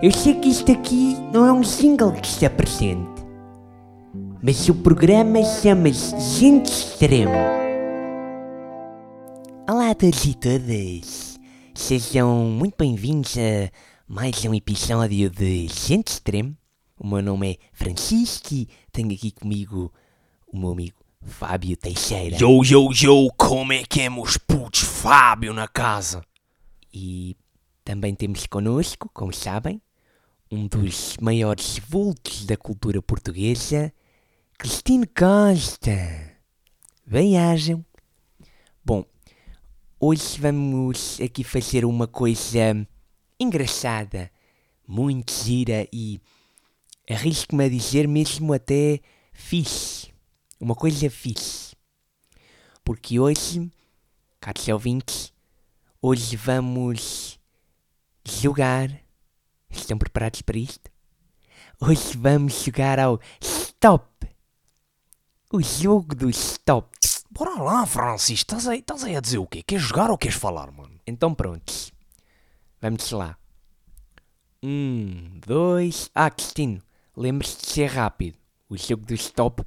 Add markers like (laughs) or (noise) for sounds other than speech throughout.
Eu sei que isto aqui não é um single que se apresente, mas o programa chama-se Gente Extremo. Olá a todos e todas, sejam muito bem-vindos a mais um episódio de Gente Extremo. O meu nome é Francisco e tenho aqui comigo o meu amigo Fábio Teixeira. Yo, yo, yo, como é que é, meus putos? Fábio na casa. E também temos connosco, como sabem, um dos maiores vultos da cultura portuguesa, Cristino Costa. Bem-ajam. Bom, hoje vamos aqui fazer uma coisa engraçada, muito gira e arrisco-me a dizer mesmo até fixe. Uma coisa fixe. Porque hoje, caros ouvintes, hoje vamos jogar. Estão preparados para isto? Hoje vamos jogar ao Stop. O jogo do Stop. Bora lá, Francis, estás aí, estás aí a dizer o quê? Queres jogar ou queres falar, mano? Então prontos. Vamos lá. Um, dois. Ah, Cristino, lembre-se de ser rápido. O jogo do Stop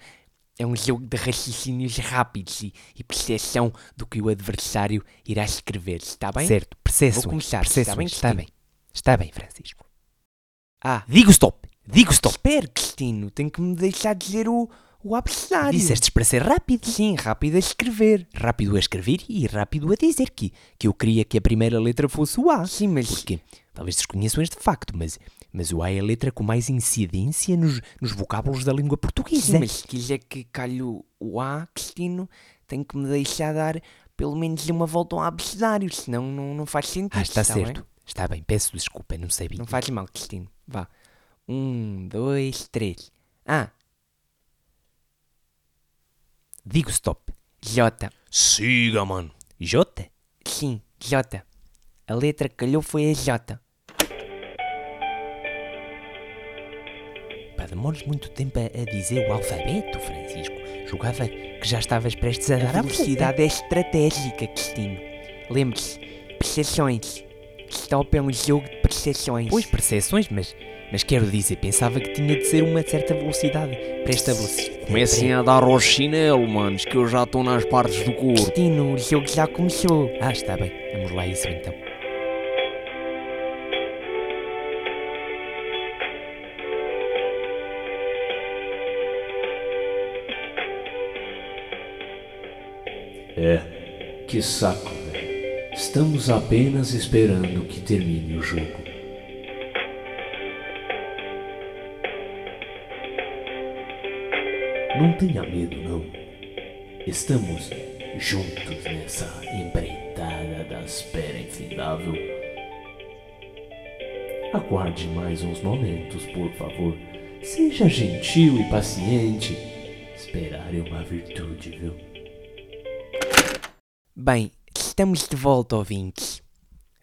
é um jogo de raciocínios rápidos e, e percepção do que o adversário irá escrever. Está bem? Certo, percepções. Vou começar. Está bem, Está bem. Está bem, Francisco. Ah, Digo stop. Digo stop. espera, Cristino. Tem que me deixar dizer o, o abecedário. Disseste para ser rápido. Sim, rápido a escrever. Rápido a escrever e rápido a dizer que, que eu queria que a primeira letra fosse o A. Sim, mas... Porque talvez desconheçam este facto, mas, mas o A é a letra com mais incidência nos, nos vocábulos da língua portuguesa. Sim, mas se quiser que calhe o- A, Cristino, tem que me deixar dar pelo menos uma volta ao abecedário, senão não, não faz sentido. Ah, está, bem? certo. Está bem, peço desculpa, não sabia. Não faz mal, Cristino. Vá. Um, dois, três. Ah, Digo stop. J. Siga, mano. J? Sim, J. A letra que calhou foi a J. Pá, demoras muito tempo a, a dizer o alfabeto, Francisco. Julgava que já estavas prestes a A dar a velocidade é estratégica, Cristino. Lembre-se, percepções. Stop é um jogo de percepções. Pois, percepções, mas, mas quero dizer, pensava que tinha de ser uma certa velocidade para esta velocidade. Comecem a dar ao chinelo, manos, que eu já estou nas partes do corpo. Cristino, o jogo já começou. Ah, está bem. Vamos lá a isso então. É, que saco. Estamos apenas esperando que termine o jogo. Não tenha medo, não. Estamos juntos nessa empreitada da espera infindável. Aguarde mais uns momentos, por favor. Seja gentil e paciente. Esperar é uma virtude, viu? Bem, estamos de volta, ouvintes.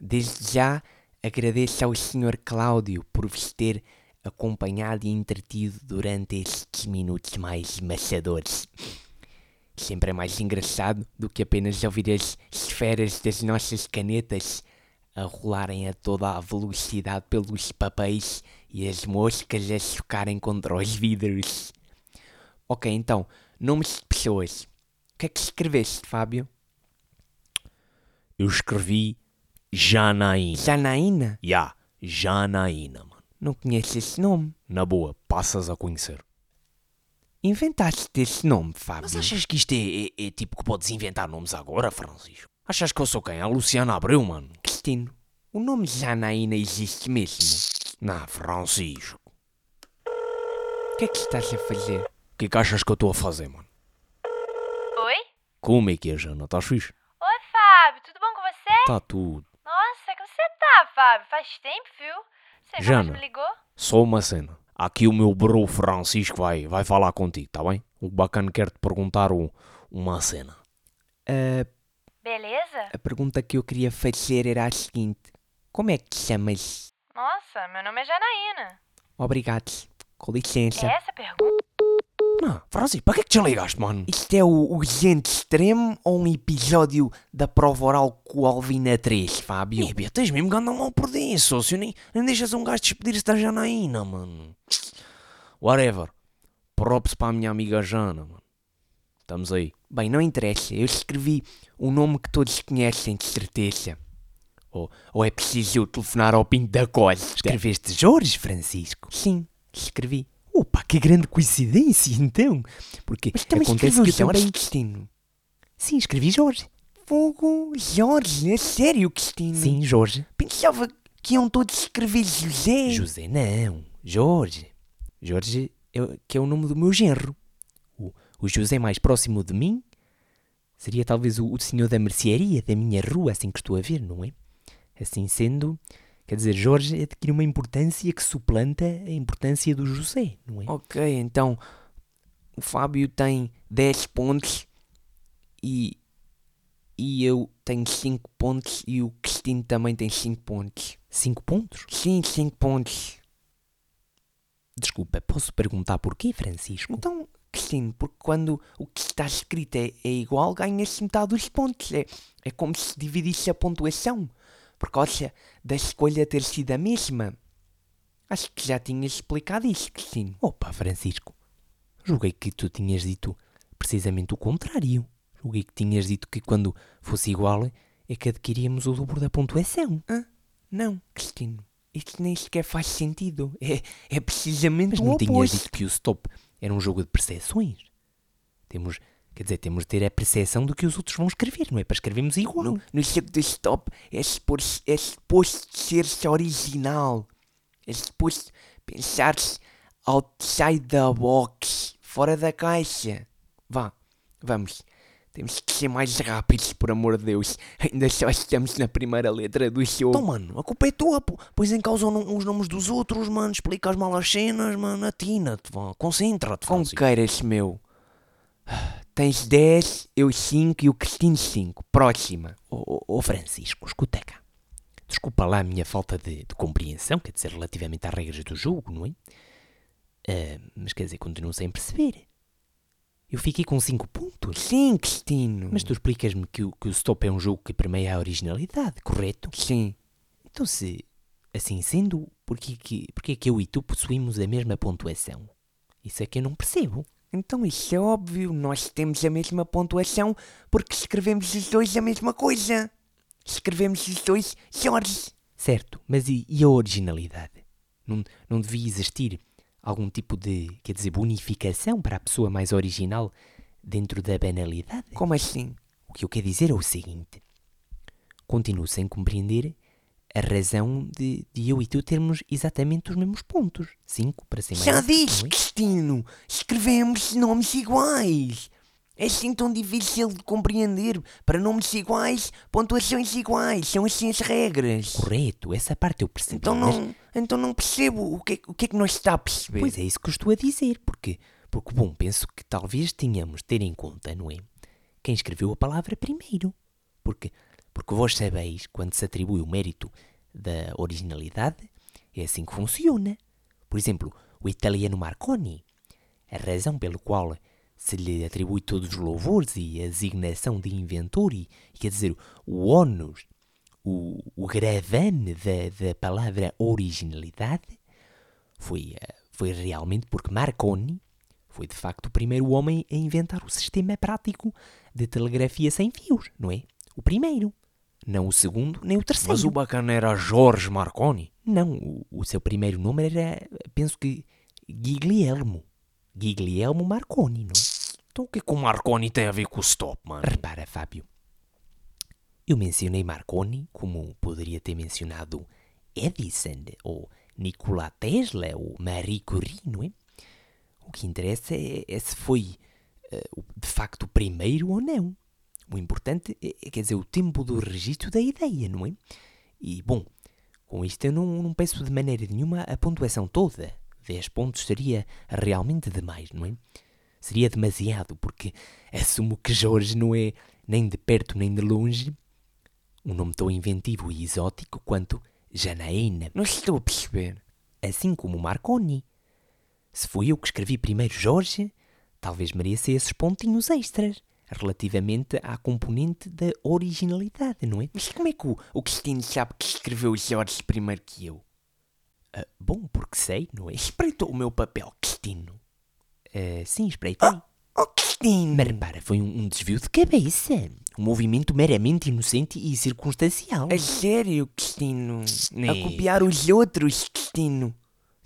Desde já agradeço ao Sr. Cláudio por vos ter acompanhado e entretido durante estes minutos mais maçadores. Sempre é mais engraçado do que apenas ouvir as esferas das nossas canetas a rolarem a toda a velocidade pelos papéis e as moscas a chocarem contra os vidros. Ok, então, nomes de pessoas. O que é que escreveste, Fábio? Eu escrevi Janaína. Janaína? Ya, Janaína, mano. Não conheço esse nome. Na boa, passas a conhecer. Inventaste esse nome, Fábio. Mas achas que isto é, é- é tipo que podes inventar nomes agora, Francisco? Achas que eu sou quem? A Luciana Abreu, mano? Cristino, o nome Janaína existe mesmo. Não, Francisco. O que é que estás a fazer? O que é que achas que eu estou a fazer, mano? Oi? Como é que é, Jana? Estás fixe? Tudo bom com você? Tá tudo. Nossa, como você tá, Fábio? Faz tempo, viu? Você Jana. me ligou? Só uma cena. Aqui o meu bro Francisco vai, vai falar contigo, tá bem? O bacana quer te perguntar um- uma cena. Ah, Beleza? a pergunta que eu queria fazer era a seguinte: Como é que te chamas? Nossa, meu nome é Janaína. Obrigado. Com licença. É essa a pergunta? Não, Francisco, para que é que te ligaste, mano? Isto é o Urgente Extremo ou um episódio da prova oral com o Alvina 3, Fábio? Ih, Bia, tens mesmo que andar mal por dentro, sócio. Nem, nem deixas um gajo despedir-se da Janaína, mano. Whatever. Props para a minha amiga Jana, mano. Estamos aí. Bem, não interessa, eu escrevi um nome que todos conhecem de certeza. Ou, ou é preciso eu telefonar ao Pinto da Costa? Escreveste Jorge Francisco? Sim, escrevi. Opa, que grande coincidência, então. Porque Mas também acontece que Jorge também... Cristino. Sim, escrevi Jorge. Fogo, Jorge, é sério, Cristino? Sim, Jorge. Pensava que iam todos escrever José. José não, Jorge. Jorge é, o- que é o nome do meu genro. O, o José mais próximo de mim seria talvez o, o senhor da mercearia da minha rua, assim que estou a ver, não é? Assim sendo, quer dizer, Jorge adquire uma importância que suplanta a importância do José, não é? Ok, então o Fábio tem 10 pontos e, e eu tenho 5 pontos e o Cristino também tem 5 pontos. Cinco pontos? Sim, 5 pontos. Desculpa, posso perguntar porquê, Francisco? Então, Cristino, porque quando o que está escrito é, é igual, ganha-se metade dos pontos. É, é como se dividisse a pontuação por causa da escolha ter sido a mesma. Acho que já tinhas explicado isso, Cristino. Opa, Francisco, julguei que tu tinhas dito precisamente o contrário. Julguei que tinhas dito que quando fosse igual é que adquiríamos o dobro da pontuação. Não, Cristino. Isto nem sequer faz sentido. É, é precisamente Mas o não tinhas oposto. dito que o stop era um jogo de percepções? Temos, quer dizer, temos de ter a percepção do que os outros vão escrever, não é para escrevermos igual. No, no jogo do stop é suposto, é suposto ser-se original. É suposto pensar-se outside the box, fora da caixa. Vá, vamos. Temos que ser mais rápidos, por amor de Deus. Ainda só estamos na primeira letra do jogo. Então, mano, a culpa é tua, pô. Pois em causa os nomes dos outros, mano. Explicas mal as cenas, mano. Atina-te, vá. Concentra-te, Com Francisco. queiras, meu. Tens 10, eu 5 e o Cristino 5. Próxima. Ô oh, Francisco, escuta cá. Desculpa lá a minha falta de, de compreensão, quer dizer, relativamente às regras do jogo, não é? Ah, mas quer dizer, continuo sem perceber. Eu fiquei com 5 pontos. Sim, Cristino. Mas tu explicas-me que, o- que o stop é um jogo que permeia a originalidade, correto? Sim. Então, se assim sendo, porquê que, porquê que eu e tu possuímos a mesma pontuação? Isso é que eu não percebo. Então isso é óbvio. Nós temos a mesma pontuação porque escrevemos os dois a mesma coisa. Escrevemos os dois Jorge. Certo, mas e, e a originalidade? Não, não devia existir algum tipo de, quer dizer, bonificação para a pessoa mais original dentro da banalidade? Como assim? O que eu quero dizer é o seguinte: continuo sem compreender a razão de, de eu e tu termos exatamente os mesmos pontos. Cinco, para ser mais. Já não é? Cristino. Escrevemos nomes iguais. É assim tão difícil de compreender. Para nomes iguais, pontuações iguais. São assim as regras. Correto, essa parte eu percebi. Então mas- não, então não percebo o que, é- o que é que nós está a perceber. Pois é isso que eu estou a dizer, porque, porque bom, penso que talvez tenhamos de ter em conta, não é? Quem escreveu a palavra primeiro. Porque, porque vós sabeis, quando se atribui o mérito da originalidade, é assim que funciona. Por exemplo, o italiano Marconi. A razão pelo qual se lhe atribui todos os louvores e a designação de inventor e, quer dizer, o ónus, o, o gravame da, da palavra originalidade, foi, eh, foi realmente porque Marconi foi de facto o primeiro homem a inventar o sistema prático de telegrafia sem fios, não é? O primeiro. Não o segundo, nem o terceiro. Mas o bacana era Jorge Marconi. Não, o, o seu primeiro nome era, penso que, Guglielmo. Guglielmo Marconi, não? Então o que é que o Marconi tem a ver com o stop, mano? Repara, Fábio. Eu mencionei Marconi como poderia ter mencionado Edison, ou Nikola Tesla, ou Marie Curie, não é? O que interessa é, é se foi o- de facto o primeiro ou não. O importante é, é, quer dizer, o tempo do registro da ideia, não é? E, bom, com isto eu não, não peço de maneira nenhuma a pontuação toda. 10 pontos seria realmente demais, não é? Seria demasiado, porque assumo que Jorge não é nem de perto nem de longe um nome tão inventivo e exótico quanto Janaína, Não estou a perceber. assim como Marconi. Se fui eu que escrevi primeiro Jorge, talvez mereça esses pontinhos extras relativamente à componente da originalidade, não é? Mas como é que o, o Cristino sabe que escreveu Jorge primeiro que eu? Ah, bom, porque sei, não é? Espreitou o meu papel, Cristino. Ah, sim, espreitei. Oh, Cristino! Mas repara, foi um, um desvio de cabeça. Um movimento meramente inocente e circunstancial. A sério, Cristino? A Nee. copiar os outros, Cristino?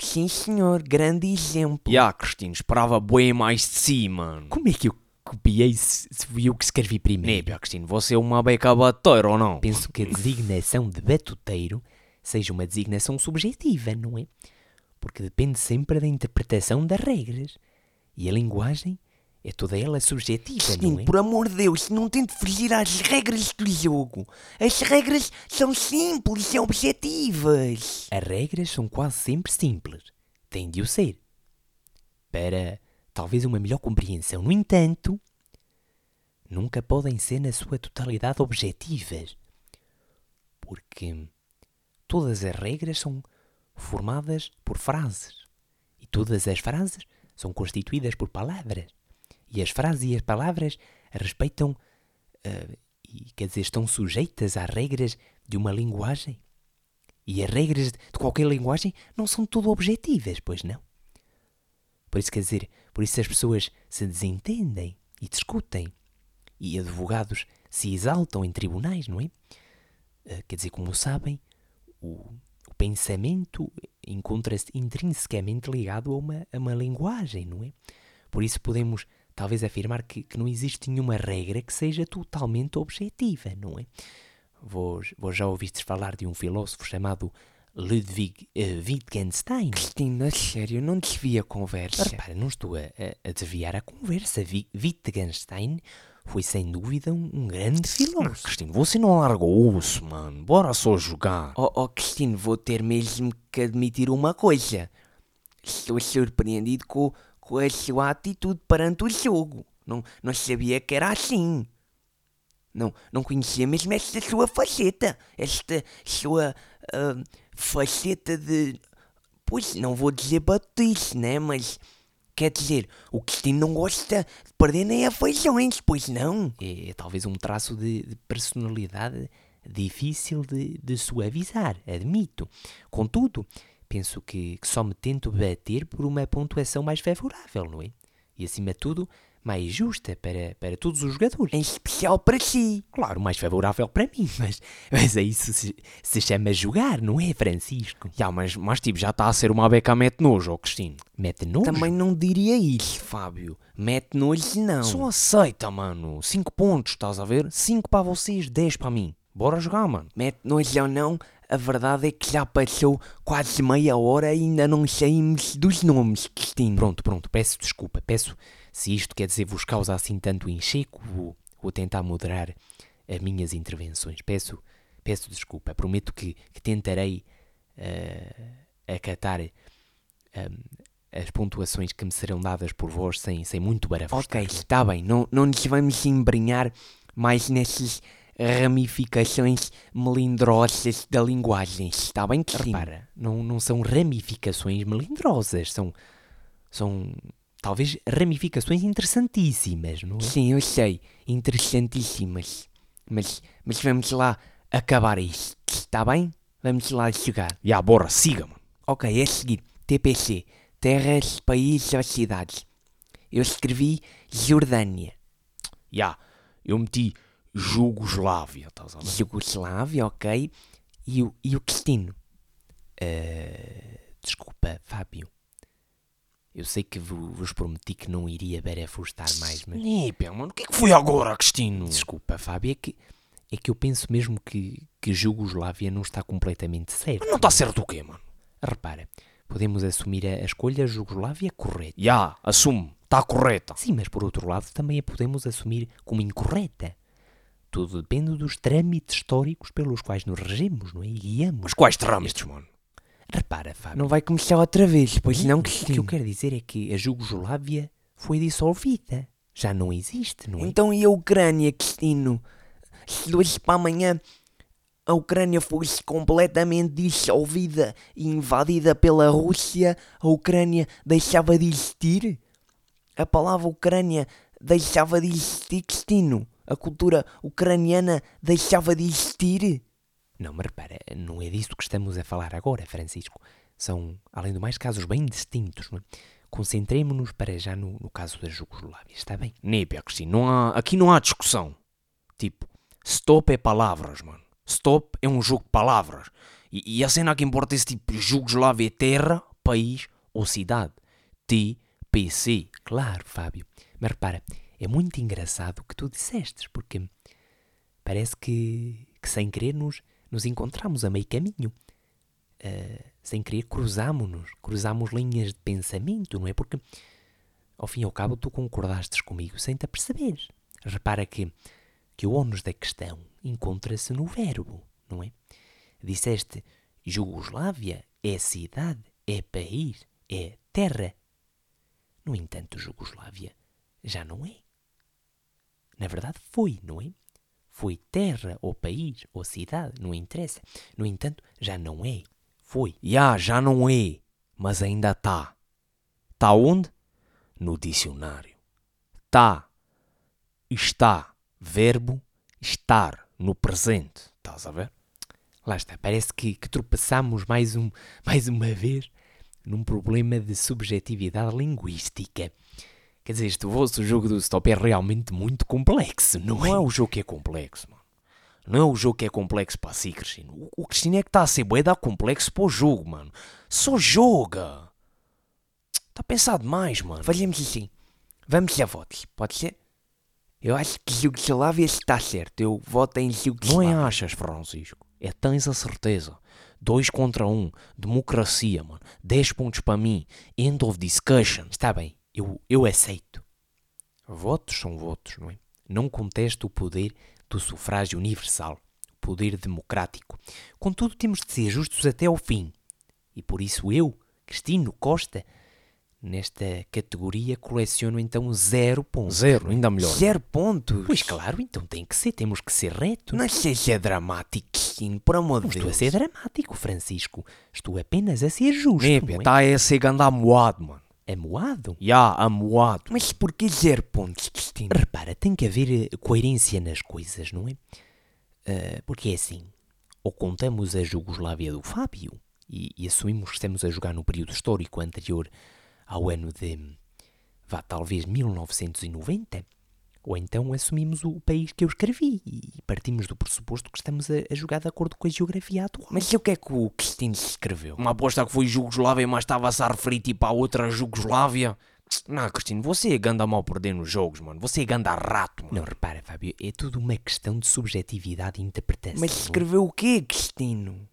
Sim, senhor, grande exemplo. Ya, Cristino, esperava bem mais de si, mano. Como é que eu copiei se, fui eu que escrevi primeiro? Népia, Cristino, você é uma beca ou não? Penso que a designação de batuteiro seja uma designação subjetiva, não é? Porque depende sempre da interpretação das regras. E a linguagem é toda ela subjetiva, Cristino, não é? por amor de Deus, não tente fugir às regras do jogo. As regras são simples e objetivas. As regras são quase sempre simples. Têm de o ser. Para talvez uma melhor compreensão. No entanto, nunca podem ser na sua totalidade objetivas. Porque todas as regras são formadas por frases. E todas as frases são constituídas por palavras. E as frases e as palavras respeitam eh, e quer dizer, estão sujeitas às regras de uma linguagem. E as regras de qualquer linguagem não são tudo objetivas, pois não? Por isso, quer dizer, por isso as pessoas se desentendem e discutem. E advogados se exaltam em tribunais, não é? Eh, Quer dizer, como sabem, o, o pensamento encontra-se intrinsecamente ligado a uma, a uma linguagem, não é? Por isso podemos talvez afirmar que, que não existe nenhuma regra que seja totalmente objetiva, não é? Vós já ouvistes falar de um filósofo chamado Ludwig eh, Wittgenstein? Cristino, a sério, não desvia a conversa. Repara, não estou a, a- a desviar a conversa. Vi- Wittgenstein foi sem dúvida um, um grande filósofo. Cristino, você não larga o osso, mano. Bora só jogar. Oh, oh, Cristino, vou ter mesmo que admitir uma coisa. Estou surpreendido com, com a sua atitude perante o jogo. Não, não sabia que era assim. Não, não conhecia mesmo esta sua faceta. Esta sua ah, faceta de. Pois, não vou dizer batice, né? Mas. Quer dizer, o Cristino não gosta de perder nem afeições, pois não? É, é talvez um traço de, de personalidade difícil de, de suavizar, admito. Contudo, penso que, que só me tento bater por uma pontuação mais favorável, não é? E acima de tudo, mais justa para, para todos os jogadores. Em especial para si. Claro, mais favorável para mim, mas, mas é isso se, se chama jogar, não é, Francisco? Ya, mas, mas tipo, já está a ser uma beca mete nojo, ó Cristino. Mete nojo. Também não diria isso, Fábio. Mete nojo, não. Só aceita, mano. 5 pontos, estás a ver? 5 para vocês, 10 para mim. Bora jogar, mano. Mete nojo ou não, a verdade é que já passou quase meia hora e ainda não saímos dos nomes, Cristino. Pronto, pronto, peço desculpa. Peço, se isto quer dizer vos causa assim tanto encheco, vou, vou tentar moderar as minhas intervenções. Peço, peço desculpa. Prometo que, que tentarei eh, acatar eh, as pontuações que me serão dadas por vós sem, sem muito barafusto. Ok, está bem, não, não nos vamos embrenhar mais nessas ramificações melindrosas da linguagem, está bem, Cristino? Repara, não, não são ramificações melindrosas, são, são talvez ramificações interessantíssimas, não é? Sim, eu sei, interessantíssimas. Mas, mas vamos lá acabar isto, está bem? Vamos lá jogar. Ya, bora, siga, mano. Ok, é seguir. TPC. Terras, países ou cidades. Eu escrevi Jordânia. Ya, eu meti Jugoslávia, estás a ver? Jugoslávia, ok. E o, e o Cristino? Eh, desculpa, Fábio. Eu sei que vo- vos prometi que não iria barafustar mais, mas... Népia, mano, o que é que foi agora, Cristino? Desculpa, Fábio, é que, é que eu penso mesmo que, que Jugoslávia não está completamente certo. Não está certo o quê, mano? Repara, podemos assumir a, a escolha Jugoslávia correta. Ya, assume, está correta. Sim, mas por outro lado também a podemos assumir como incorreta. Tudo depende dos trâmites históricos pelos quais nos regemos, não é? E guiamos. Mas quais trâmites, mano? Repara, Fábio. Não vai começar outra vez, pois não, o que eu quero dizer é que a Jugoslávia foi dissolvida. Já não existe, não é? Então e a Ucrânia, Cristino? Se hoje para amanhã a Ucrânia fosse completamente dissolvida e invadida pela Rússia, a Ucrânia deixava de existir? a palavra Ucrânia deixava de existir, Cristino. A cultura ucraniana deixava de existir. Não, mas repara, não é disso que estamos a falar agora, Francisco. São, além do mais, casos bem distintos, é? Concentremos-nos para já no, no caso da Jugoslávia, está bem? Népia, Cristina, não há, aqui não há discussão. Tipo, stop é palavras, mano. Stop é um jogo de palavras. E, e a cena que importa é esse tipo, Jugoslávia é terra, país ou cidade. T, P, C. Claro, Fábio. Mas repara, é muito engraçado o que tu dissestes, porque parece que, que sem querer nos, nos encontramos a meio caminho. Uh, sem querer cruzámonos, cruzamos linhas de pensamento, não é? Porque, ao fim e ao cabo, tu concordastes comigo sem te aperceberes. Repara que, que o ónus da questão encontra-se no verbo, não é? Disseste, Jugoslávia é cidade, é país, é terra. No entanto, Jugoslávia já não é. Na verdade, foi, não é? Foi terra, ou país, ou cidade, não interessa. No entanto, já não é. Foi. Já, já não é, mas ainda tá. Tá onde? No dicionário. Tá. Está. Verbo estar no presente. Estás a ver? Lá está. Parece que, que tropeçamos mais, um, mais uma vez num problema de subjetividade linguística. Quer dizer, este vosso jogo do stop é realmente muito complexo, não, é? Não é o jogo que é complexo, mano. Não é o jogo que é complexo para si, Cristino. O Cristino é que está a ser bué dar complexo para o jogo, mano. Só joga. Está pensado demais, mano. Fazemos assim. Vamos a votos, pode ser? Eu acho que Jugoslávia está certo. Eu voto em Jugoslávia. Não é achas, Francisco? É tens a certeza. Dois contra um. Democracia, mano. 10 pontos para mim. End of discussion. Está bem. Eu, eu aceito. Votos são votos, não é? Não contesto o poder do sufrágio universal, poder democrático. Contudo, temos de ser justos até ao fim. E por isso eu, Cristino Costa, nesta categoria coleciono então zero pontos. Zero, ainda melhor. Zero pontos? Pois claro, então tem que ser, temos que ser reto. Não seja dramático, Cristino, por amor de Deus. Estou a ser dramático, Francisco. Estou apenas a ser justo. Népia, está é? a ser ganda amoado, mano. Amoado? Já, yeah, amoado. Mas porquê zero pontos, Cristina? Repara, tem que haver coerência nas coisas, não é? Uh, porque é assim, ou contamos a Jugoslávia do Fábio e, e, assumimos que estamos a jogar no período histórico anterior ao ano de, vá, talvez 1990, ou então assumimos o país que eu escrevi e partimos do pressuposto que estamos a, a jogar de acordo com a geografia atual. Mas o que é que o Cristino escreveu? Uma aposta que foi Jugoslávia, mas estava-se a referir tipo a outra Jugoslávia. Não, Cristino, você é ganda mal perder nos jogos, mano. Você é ganda rato, mano. Não, repara, Fábio, é tudo uma questão de subjetividade e interpretação. Mas escreveu o quê, Cristino?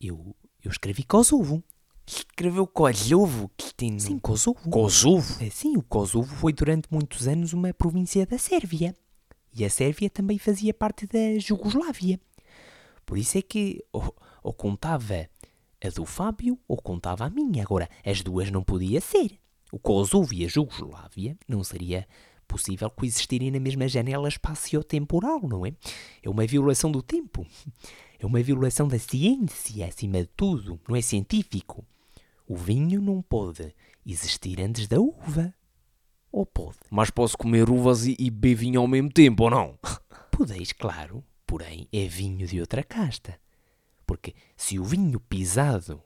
Eu, eu escrevi Kosovo. Escreveu Kosovo, Cristino? Sim, Kosovo. Kosovo? Sim, o Kosovo foi durante muitos anos uma província da Sérvia. E a Sérvia também fazia parte da Jugoslávia. Por isso é que ou, ou contava a do Fábio ou contava a minha. Agora, as duas não podia ser. O Kosovo e a Jugoslávia não seria possível coexistirem na mesma janela espaciotemporal, não é? É uma violação do tempo. É uma violação da ciência, acima de tudo. Não é científico. O vinho não pode existir antes da uva. Ou pode? Mas posso comer uvas e, e beber vinho ao mesmo tempo, ou não? (laughs) Podeis, claro. Porém, é vinho de outra casta. Porque se o vinho pisado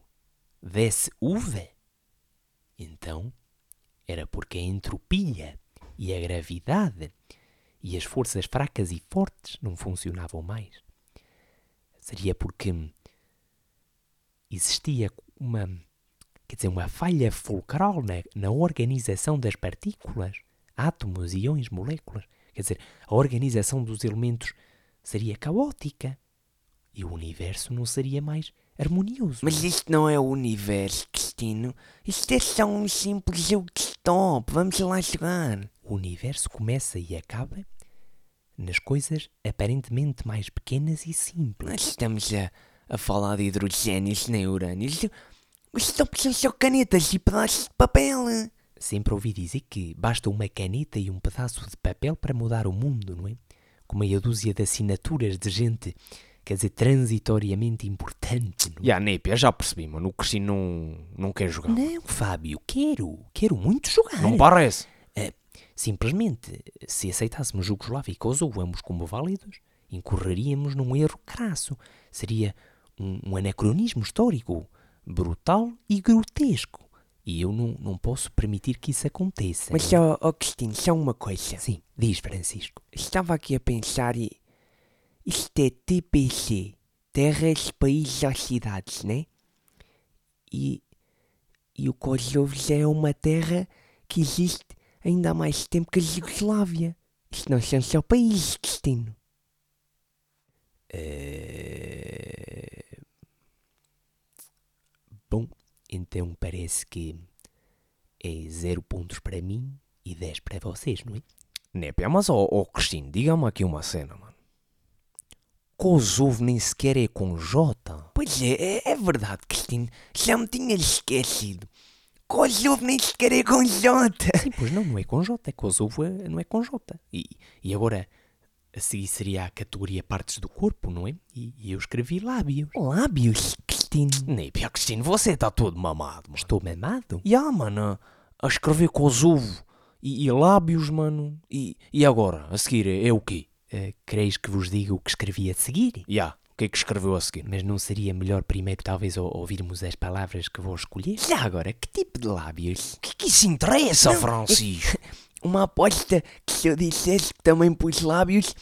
desse uva, então era porque a entropia e a gravidade e as forças fracas e fortes não funcionavam mais. Seria porque existia uma quer dizer, uma falha fulcral na, na organização das partículas, átomos, íons, moléculas. Quer dizer, a organização dos elementos seria caótica e o universo não seria mais harmonioso. Mas isto não é o universo, Cristino. Isto é só um simples jogo de stop. Vamos lá jogar. O universo começa e acaba nas coisas aparentemente mais pequenas e simples. Nós estamos a, a falar de hidrogénios nem urânios. Os stops são só canetas e pedaços de papel. Sempre ouvi dizer que basta uma caneta e um pedaço de papel para mudar o mundo, não é? Com meia dúzia de assinaturas de gente quer dizer, transitoriamente importante. Não, é? Ya, Népia, já percebi, mano. O Cristino não, não quer jogar. não Fábio, quero, quero muito jogar. Não parece. Simplesmente, se aceitássemos Jugoslávia e Kosovo ambos como válidos, incorreríamos num erro crasso. Seria um, um anacronismo histórico, brutal e grotesco. E eu não, não posso permitir que isso aconteça. Mas só, oh, Cristina, só uma coisa. Sim, diz Francisco. Estava aqui a pensar e. Isto é TPC Terras, Países ou Cidades, né? E. E o Kosovo já é uma terra que existe ainda há mais tempo que a Jugoslávia. Isto não são só países, Cristino. Eh, Bom, então parece que é zero pontos para mim e 10 para vocês, não é? Népia, mas ó, ó Cristino, diga-me aqui uma cena, mano. Kosovo nem sequer é com J. Pois é, é, é verdade, Cristino. Já me tinha esquecido. Kosovo nem sequer é com J. Sim, pois não, não é com J, é Kosovo, é- não é com J. E, e agora, a seguir seria a categoria partes do corpo, não é? E, e eu escrevi lábios. Lábios, Cristino. Népia, Cristino, você está todo mamado, mano. Estou mamado? Ya, mano, a, escrever Kosovo e, e lábios, mano. E, e agora, a seguir, é, é o quê? Eh, quereis que vos diga o que escrevi a seguir? Ya, o que é que escreveu a seguir? Mas não seria melhor primeiro talvez ou- ouvirmos as palavras que vou escolher? Já agora, que tipo de lábios? O que é que isso interessa, Francisco? (laughs) Uma aposta que se eu dissesse que também pus lábios,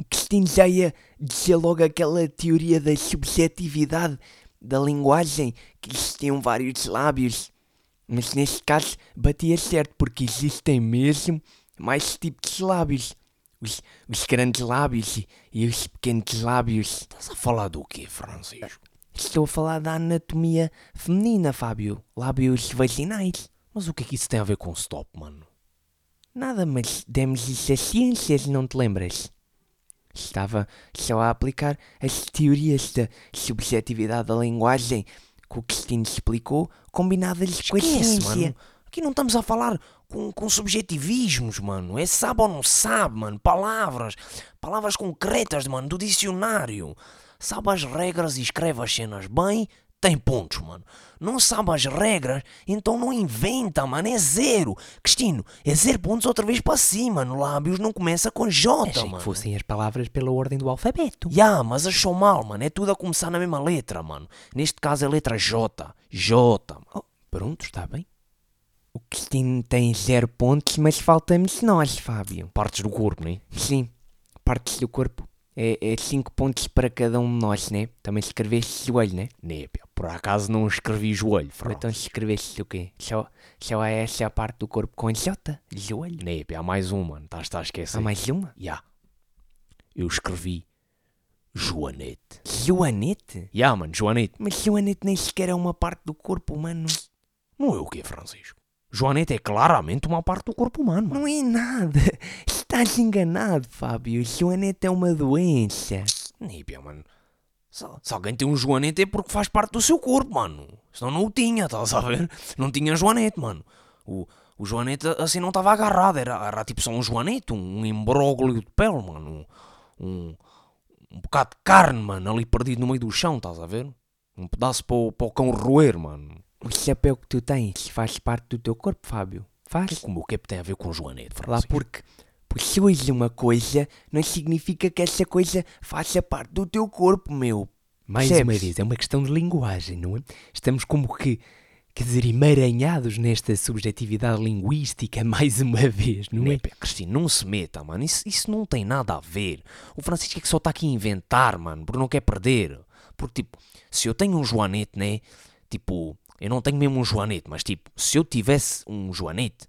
o Cristino já ia dizer logo aquela teoria da subjetividade da linguagem, que existiam vários lábios. Mas neste caso batia certo, porque existem mesmo mais tipos de lábios. Os, os grandes lábios e, e os pequenos lábios. Estás a falar do quê, Francisco? Estou a falar da anatomia feminina, Fábio. Lábios vaginais. Mas o que é que isso tem a ver com stop, mano? Nada, mas demos isso a ciências, não te lembras? Estava só a aplicar as teorias da subjetividade da linguagem que o Cristino explicou, combinadas com a Esquece, ciência. mano. Aqui não estamos a falar com, com subjetivismos, mano. É sabe ou não sabe, mano. Palavras. Palavras concretas, mano, do dicionário. Sabe as regras e escreve as cenas bem, tem pontos, mano. Não sabe as regras, então não inventa, mano. É zero. Cristino, é zero pontos outra vez para cima. No lábios não começa com J, Achei mano. que fossem as palavras pela ordem do alfabeto. Ya, mas achou mal, mano. É tudo a começar na mesma letra, mano. Neste caso é a letra J. J, mano. Oh, pronto, está bem. O Cristino tem zero pontos, mas faltamos nós, Fábio. Partes do corpo, né? Sim, partes do corpo. É, é cinco pontos para cada um de nós, né? Também escreveste joelho, né? Népia, por acaso não escrevi joelho, Ou Fran. então escreveste o quê? Só, só é essa a parte do corpo com J? Joelho? Népia, há mais um, mano. Estás a esquecer. Há mais uma? Ya. Eu escrevi Joanete. Joanete? Ya, mano, Joanete. Mas Joanete nem sequer é uma parte do corpo humano. Não é o quê, Francisco? Joanete é claramente uma parte do corpo humano, mano. Não é nada. (laughs) Estás enganado, Fábio. Joanete é uma doença. Népia, mano. Se, se alguém tem um Joanete é porque faz parte do seu corpo, mano. Senão não o tinha, estás a ver? Não tinha Joanete, mano. O, o Joanete assim não estava agarrado. Era, era tipo só um Joanete, um, imbróglio de pele, mano. Um, um bocado de carne, mano, ali perdido no meio do chão, estás a ver? Um pedaço para o, para o cão roer, mano. O chapéu que tu tens faz parte do teu corpo, Fábio. Faz. Como o que é que tem a ver com Joanete, Lá Francisco? porque possuis uma coisa não significa que essa coisa faça parte do teu corpo, meu. Mais uma vez, é uma questão de linguagem, não é? Estamos como que, quer dizer, emaranhados nesta subjetividade linguística mais uma vez, não é? Népia, Cristina, não se meta, mano. Isso, isso não tem nada a ver. O Francisco é que só está aqui a inventar, mano, porque não quer perder. Porque, tipo, se eu tenho um Joanete, né? Tipo, eu não tenho mesmo um Joanete, mas, tipo, se eu tivesse um Joanete,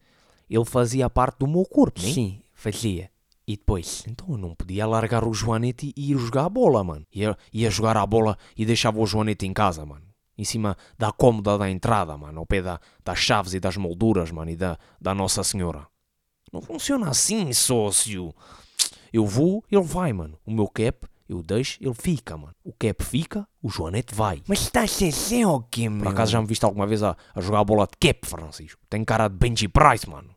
ele fazia parte do meu corpo, né? Sim, fazia. E depois? Então eu não podia largar o Joanete e ir jogar a bola, mano. Ia, ia jogar a bola e deixava o Joanete em casa, mano. Em cima da cômoda da entrada, mano. Ao pé da, das chaves e das molduras, mano. E da, da Nossa Senhora. Não funciona assim, sócio. Eu vou, ele vai, mano. O meu cap, eu deixo, ele fica, mano. O cap fica, o Joanete vai. Mas estás a ser o quê, meu? Por acaso já me viste alguma vez a, a jogar a bola de cap, Francisco? Tem cara de Benji Price, mano.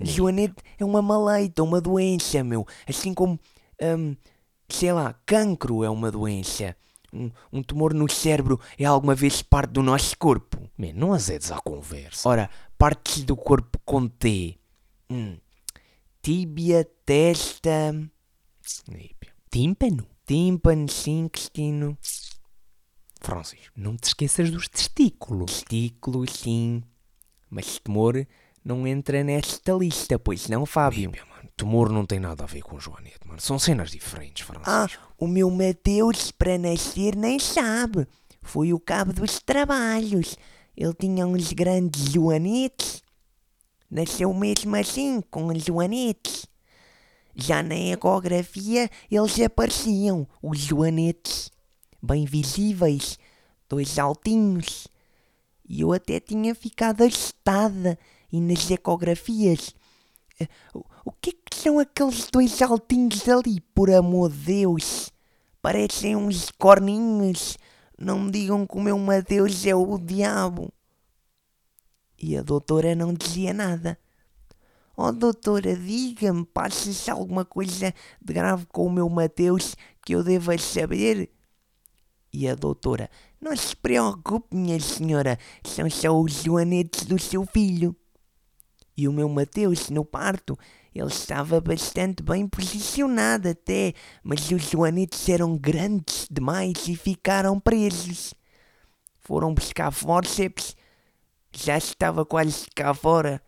Joanete é uma maleita, uma doença, meu. Assim como hum, sei lá, cancro é uma doença. Um, um tumor no cérebro é alguma vez parte do nosso corpo. Man, não azedes à conversa. Ora, partes do corpo com T. Hum. Tíbia, testa, tímpano. Tímpano, sim, intestino. Francisco. Não te esqueças dos testículos. Testículos, sim. Mas tumor não entra nesta lista, pois não, Fábio? Ípia, mano. Tumor não tem nada a ver com Joanete, mano. São cenas diferentes, Ah, Francisco. o meu Mateus, para nascer, nem sabe. Foi o cabo dos trabalhos. Ele tinha uns grandes joanetes. Nasceu mesmo assim, com os joanetes. Já na ecografia eles apareciam, os joanetes. Bem visíveis, dois altinhos. E eu até tinha ficado assustada. E nas ecografias eh, o- que é que são aqueles dois altinhos ali, por amor de Deus? Parecem uns corninhos. Não me digam que o meu Mateus é o diabo. E a doutora não dizia nada. Oh, doutora, diga-me, passa-se alguma coisa de grave com o meu Mateus que eu deva saber? E a doutora, não se preocupe, minha senhora, são só os joanetes do seu filho. E o meu Mateus, no parto, ele estava bastante bem posicionado até, mas os joanetes eram grandes demais e ficaram presos. Foram buscar fórceps, já estava quase cá fora,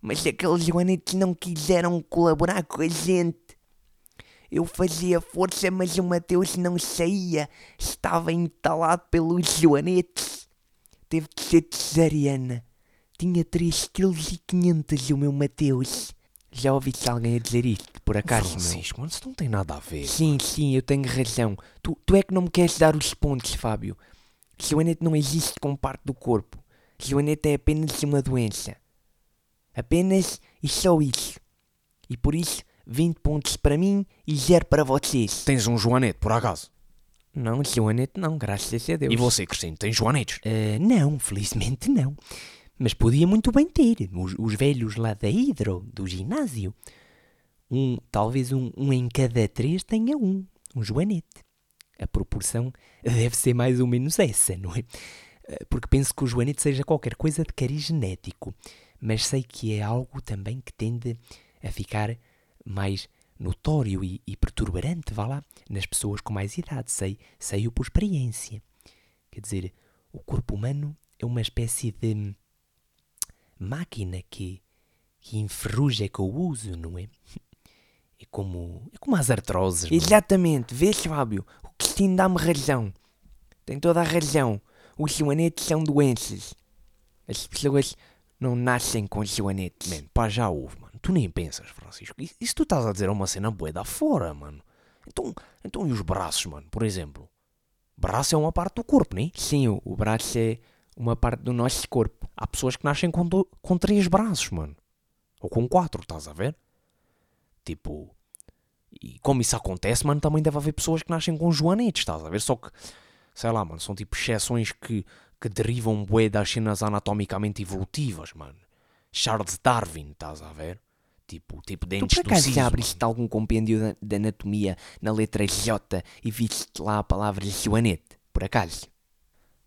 mas aqueles joanetes não quiseram colaborar com a gente. Eu fazia força, mas o Mateus não saía, estava entalado pelos joanetes. Teve de ser cesariana. Tinha 3,5 kg o meu Mateus. Já ouviste alguém a dizer isto, por acaso, meu? Francisco, mano, isso não tem nada a ver. Sim, sim, eu tenho razão. Tu, tu é que não me queres dar os pontos, Fábio. Joanete não existe como parte do corpo. Joanete é apenas uma doença. Apenas e só isso. E por isso, 20 pontos para mim e 0 para vocês. Tens um Joanete, por acaso? Não, Joanete não, graças a Deus. E você, Cristina, tens Joanetes? Ah, não, felizmente não. Mas podia muito bem ter. Os, os velhos lá da Hidro, do ginásio. Um, talvez um, um em cada três tenha um. Um joanete. A proporção deve ser mais ou menos essa, não é? Ah, Porque penso que o joanete seja qualquer coisa de cariz genético. Mas sei que é algo também que tende a ficar mais notório e, e perturbante, vá lá, nas pessoas com mais idade. Sei, sei-o por experiência. Quer dizer, o corpo humano é uma espécie de máquina que, que enferruja com o uso, não é? É como, é como as artroses. mano. Exatamente, vês, Fábio? O Cristino dá-me razão. Tem toda a razão. Os joanetes são doenças. As pessoas não nascem com joanetes. Man, pá, já houve, mano. Tu nem pensas, Francisco. Isso, isso tu estás a dizer é uma cena bué da fora, mano. Então, então e os braços, mano? Por exemplo. Braço é uma parte do corpo, né? Sim, o, o braço é uma parte do nosso corpo. Há pessoas que nascem com, do- com três braços, mano. Ou com quatro, estás a ver? Tipo. E como isso acontece, mano, também deve haver pessoas que nascem com joanetes, estás a ver? Só que, sei lá, mano, são tipo exceções que, que derivam bué das cenas anatomicamente evolutivas, mano. Charles Darwin, estás a ver? Tipo, tipo Tu dentes por do acaso já mano. abriste algum compêndio da, da anatomia na letra J e viste lá a palavra joanete? Por acaso?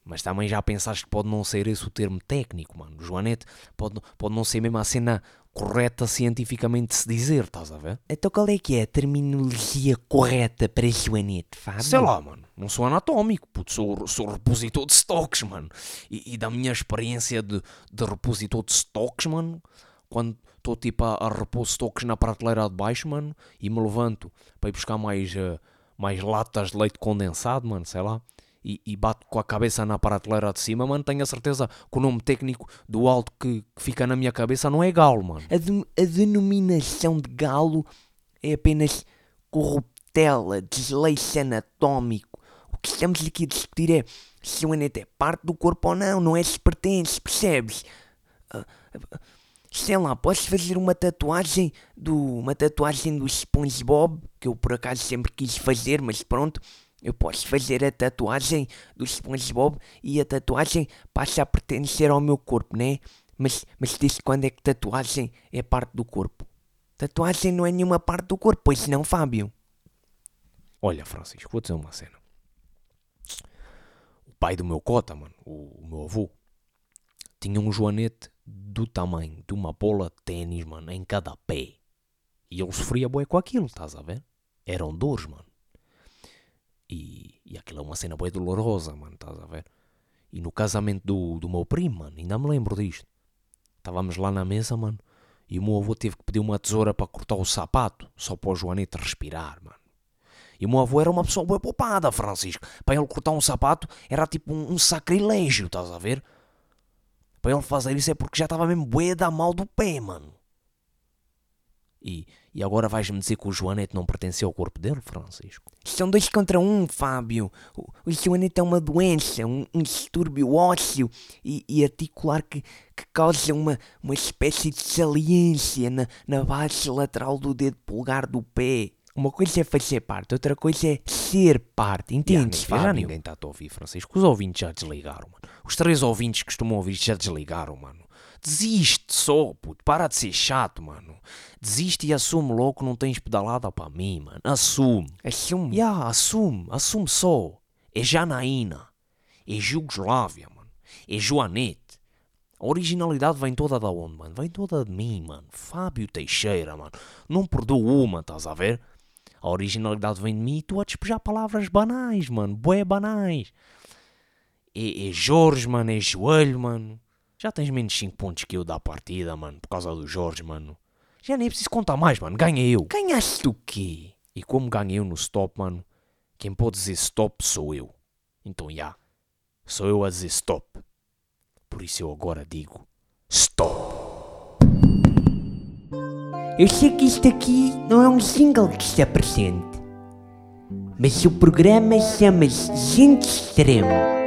Mas também já pensaste que pode não ser esse o termo técnico, mano. Joanete pode, pode não ser mesmo a cena correta cientificamente de se dizer, estás a ver? Então qual é que é a terminologia correta para joanete, Fábio? Sei lá, mano. Não sou anatómico, puto. Sou, sou repositor de stocks, mano. E, e da minha experiência de, de repositor de stocks, mano, quando estou tipo a, a repor stocks na prateleira de baixo, mano, e me levanto para ir buscar mais, eh, mais latas de leite condensado, mano, sei lá. E, e bato com a cabeça na prateleira de cima, mano, tenho a certeza que o nome técnico do alto que, que fica na minha cabeça não é galo, mano. A, de- a denominação de galo é apenas corruptela, desleixo anatómico. O que estamos aqui a discutir é se o anete é parte do corpo ou não, não é se pertence, percebes? Ah, sei lá, posso fazer uma tatuagem do uma tatuagem do SpongeBob, que eu por acaso sempre quis fazer, mas pronto, eu posso fazer a tatuagem do SpongeBob e a tatuagem passa a pertencer ao meu corpo, né? Mas, mas desde quando é que tatuagem é parte do corpo? Tatuagem não é nenhuma parte do corpo, pois não, Fábio? Olha, Francisco, vou dizer uma cena. O pai do meu cota, mano, o, o meu avô, tinha um joanete do tamanho de uma bola de ténis, mano, em cada pé. E ele sofria bué com aquilo, estás a ver? Eram dores, mano. E, e aquilo é uma cena bué dolorosa, mano, estás a ver? E no casamento do, do meu primo, mano, ainda me lembro disto. Estávamos lá na mesa, mano, e o meu avô teve que pedir uma tesoura para cortar o sapato, só para o Joanete respirar, mano. E o meu avô era uma pessoa bué poupada, Francisco. Para ele cortar um sapato era tipo um, um sacrilégio, estás a ver? Para ele fazer isso é porque já estava mesmo bué da mal do pé, mano. E, e agora vais-me dizer que o Joanete não pertencia ao corpo dele, Francisco? São dois contra um, Fábio. O, o joanete é uma doença, um, um distúrbio ósseo e, e articular que, que causa uma, uma espécie de saliência na, na base lateral do dedo polegar do pé. Uma coisa é fazer parte, outra coisa é ser parte, entendes, já, já ninguém está a ouvir, Francisco. Os ouvintes já desligaram, mano. Os três ouvintes que costumam ouvir já desligaram, mano. Desiste só, puto. Para de ser chato, mano. Desiste e assume logo que não tens pedalada para mim, mano. Assume. Assume. Ya, assume. Assume só. É Janaína. É Jugoslávia, mano. É Joanete. A originalidade vem toda da onde, mano? Vem toda de mim, mano. Fábio Teixeira, mano. Não perdoo uma, estás a ver? A originalidade vem de mim e tu a despejar palavras banais, mano. Bué banais. É, é Jorge, mano. É joelho, mano. Já tens menos 5 pontos que eu da partida, mano. Por causa do Jorge, mano. Já nem preciso contar mais, mano. Ganha eu. Ganhaste o quê? E como ganhei eu no stop, mano, quem pode dizer stop sou eu. Então, já. Sou eu a dizer stop. Por isso eu agora digo stop. Eu sei que isto aqui não é um single que está presente, mas o programa chama-se Gente Extremo.